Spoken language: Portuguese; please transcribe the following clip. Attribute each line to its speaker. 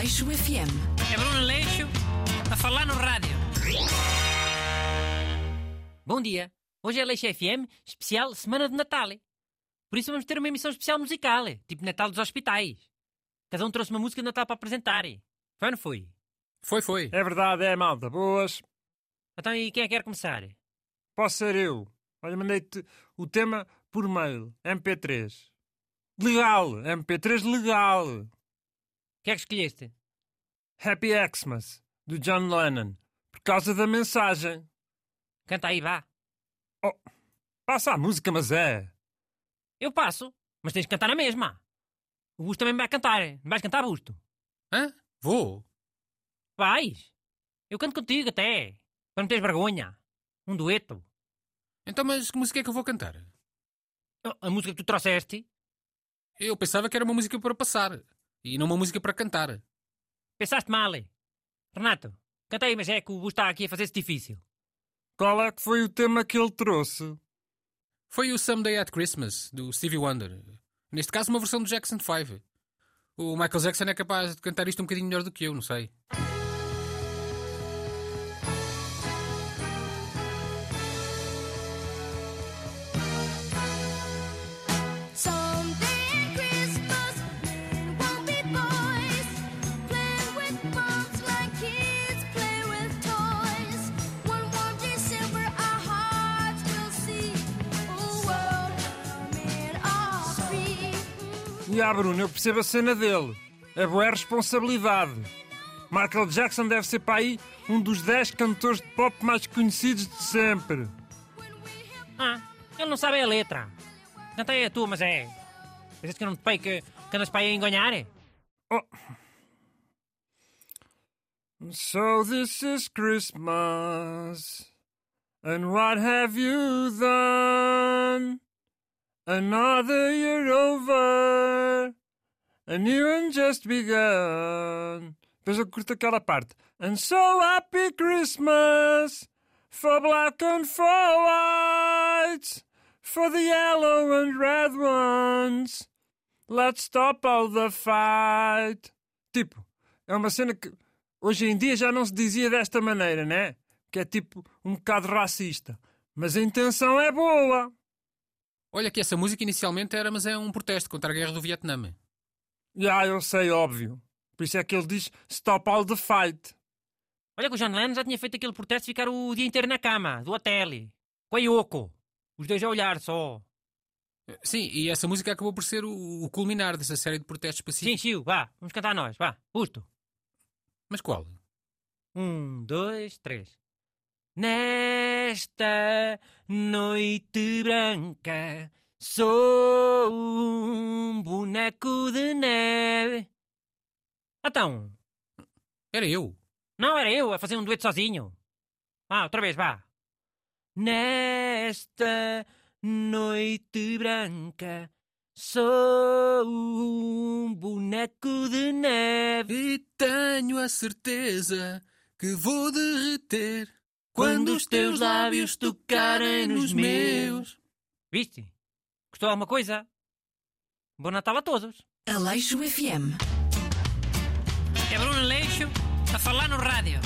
Speaker 1: Aleixo FM.
Speaker 2: É Bruno Leixo a falar no rádio. Bom dia. Hoje é Leixo FM, especial Semana de Natal. Por isso vamos ter uma emissão especial musical, tipo Natal dos Hospitais. Cada um trouxe uma música de Natal para apresentar. Foi ou não foi?
Speaker 3: Foi, foi.
Speaker 4: É verdade, é malta. Boas.
Speaker 2: Então e quem é que quer começar?
Speaker 4: Posso ser eu. Olha, mandei-te o tema por mail. MP3. Legal. MP3 legal.
Speaker 2: O que é que escolheste?
Speaker 4: Happy Xmas, do John Lennon. Por causa da mensagem.
Speaker 2: Canta aí, vá.
Speaker 4: Passa a música, mas é.
Speaker 2: Eu passo, mas tens que cantar na mesma. O Busto também vai cantar. Não vais cantar, Busto?
Speaker 3: Hã? Vou.
Speaker 2: Vais. Eu canto contigo até. Para não teres vergonha. Um dueto.
Speaker 3: Então, mas que música é que eu vou cantar?
Speaker 2: Oh, A música que tu trouxeste,
Speaker 3: Eu pensava que era uma música para passar e não uma música para cantar.
Speaker 2: Pensaste mal. Renato, canta aí, mas é que o Busto está aqui a fazer-se difícil.
Speaker 4: Qual é que foi o tema que ele trouxe?
Speaker 3: Foi o Someday at Christmas, do Stevie Wonder. Neste caso, uma versão do Jackson 5. O Michael Jackson é capaz de cantar isto um bocadinho melhor do que eu, não sei.
Speaker 4: E ah, Bruno, eu percebo a cena dele. É boa responsabilidade. Michael Jackson deve ser para aí um dos 10 cantores de pop mais conhecidos de sempre.
Speaker 2: Ah, ele não sabe a letra. Canta aí a tua, mas é. Pensas que eu não te pai que, que andas para aí a enganhar?
Speaker 4: Oh. So this is Christmas, and what have you done? Another year over, and you ain't just begun. Depois eu curto aquela parte. And so happy Christmas, for black and for white, for the yellow and red ones. Let's stop all the fight. Tipo, é uma cena que hoje em dia já não se dizia desta maneira, né? Que é tipo um bocado racista. Mas a intenção é boa.
Speaker 3: Olha que essa música inicialmente era, mas é um protesto contra a guerra do Vietnã.
Speaker 4: Já, eu sei, óbvio. Por isso é que ele diz stop all the fight.
Speaker 2: Olha que o John Lennon já tinha feito aquele protesto de ficar o dia inteiro na cama, do hotel. Com a Yoko. Os dois a olhar só.
Speaker 3: Sim, e essa música acabou por ser o, o culminar dessa série de protestos
Speaker 2: Sim,
Speaker 3: pacíficos.
Speaker 2: Chiu, vá, vamos cantar nós, vá. Busto.
Speaker 3: Mas qual?
Speaker 2: Um, dois, três. Nesta noite branca sou um boneco de neve. Então,
Speaker 3: Era eu.
Speaker 2: não era eu a fazer um dueto sozinho. Ah, outra vez, vá. Nesta noite branca sou um boneco de neve.
Speaker 3: E tenho a certeza que vou derreter
Speaker 2: Quando os teus lábios tocarem nos meus. Viste? Gostou alguma coisa? Bom Natal a todos.
Speaker 1: Aleixo FM.
Speaker 2: É Bruno Leixo a falar no rádio.